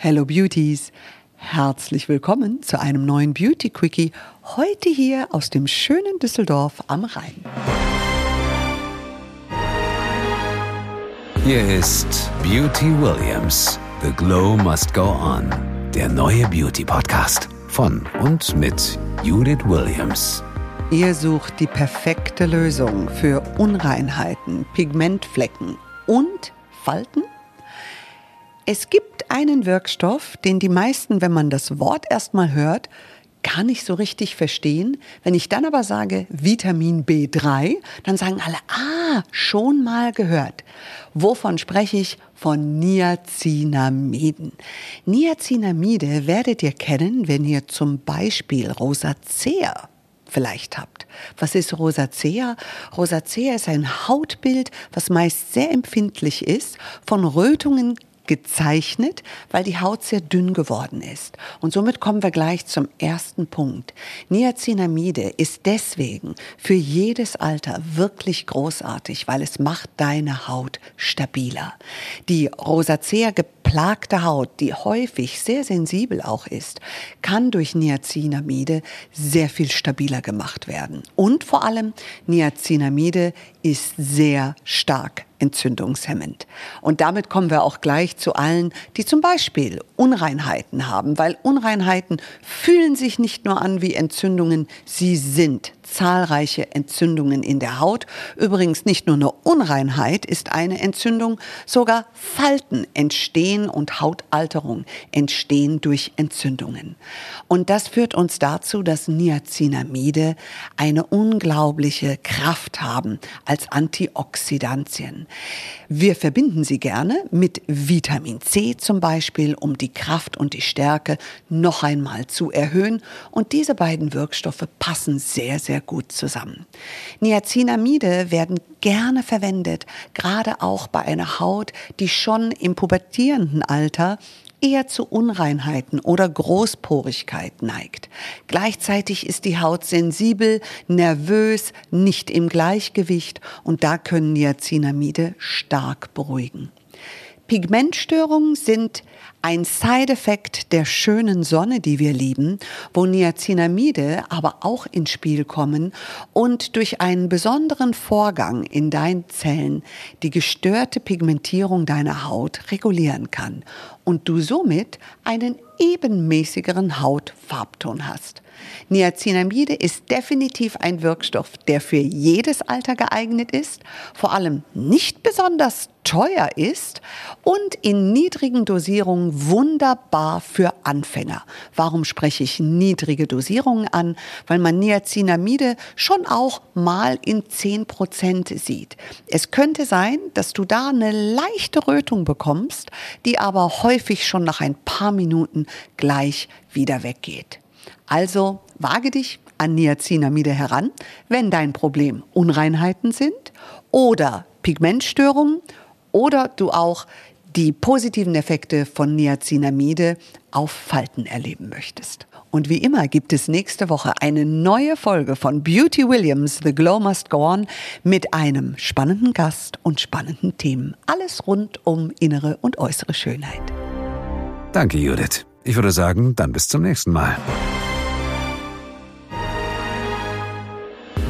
Hello Beauties! Herzlich willkommen zu einem neuen Beauty Quickie, heute hier aus dem schönen Düsseldorf am Rhein. Hier ist Beauty Williams. The Glow Must Go On. Der neue Beauty Podcast von und mit Judith Williams. Ihr sucht die perfekte Lösung für Unreinheiten, Pigmentflecken und Falten? Es gibt einen Wirkstoff, den die meisten, wenn man das Wort erstmal hört, gar nicht so richtig verstehen. Wenn ich dann aber sage Vitamin B3, dann sagen alle, ah, schon mal gehört. Wovon spreche ich? Von Niacinamiden. Niacinamide werdet ihr kennen, wenn ihr zum Beispiel Rosacea vielleicht habt. Was ist Rosacea? Rosacea ist ein Hautbild, was meist sehr empfindlich ist, von Rötungen gezeichnet, weil die Haut sehr dünn geworden ist. Und somit kommen wir gleich zum ersten Punkt. Niacinamide ist deswegen für jedes Alter wirklich großartig, weil es macht deine Haut stabiler. Die Rosacea geplagte Haut, die häufig sehr sensibel auch ist, kann durch Niacinamide sehr viel stabiler gemacht werden. Und vor allem, Niacinamide ist sehr stark entzündungshemmend. Und damit kommen wir auch gleich zu allen, die zum Beispiel Unreinheiten haben, weil Unreinheiten fühlen sich nicht nur an wie Entzündungen, sie sind zahlreiche Entzündungen in der Haut. Übrigens nicht nur eine Unreinheit ist eine Entzündung, sogar Falten entstehen und Hautalterung entstehen durch Entzündungen. Und das führt uns dazu, dass Niacinamide eine unglaubliche Kraft haben als Antioxidantien. Wir verbinden sie gerne mit Vitamin C zum Beispiel, um die Kraft und die Stärke noch einmal zu erhöhen. Und diese beiden Wirkstoffe passen sehr, sehr gut zusammen. Niacinamide werden gerne verwendet, gerade auch bei einer Haut, die schon im pubertierenden Alter eher zu Unreinheiten oder Großporigkeit neigt. Gleichzeitig ist die Haut sensibel, nervös, nicht im Gleichgewicht und da können Niacinamide stark beruhigen. Pigmentstörungen sind ein Side-Effekt der schönen Sonne, die wir lieben, wo Niacinamide aber auch ins Spiel kommen und durch einen besonderen Vorgang in deinen Zellen die gestörte Pigmentierung deiner Haut regulieren kann und du somit einen ebenmäßigeren Hautfarbton hast. Niacinamide ist definitiv ein Wirkstoff, der für jedes Alter geeignet ist, vor allem nicht besonders teuer ist und in niedrigen Dosierungen wunderbar für Anfänger. Warum spreche ich niedrige Dosierungen an? Weil man Niacinamide schon auch mal in 10% sieht. Es könnte sein, dass du da eine leichte Rötung bekommst, die aber häufig schon nach ein paar Minuten gleich wieder weggeht. Also wage dich an Niacinamide heran, wenn dein Problem Unreinheiten sind oder Pigmentstörungen oder du auch die positiven Effekte von Niacinamide auf Falten erleben möchtest. Und wie immer gibt es nächste Woche eine neue Folge von Beauty Williams The Glow Must Go On mit einem spannenden Gast und spannenden Themen. Alles rund um innere und äußere Schönheit. Danke, Judith. Ich würde sagen, dann bis zum nächsten Mal.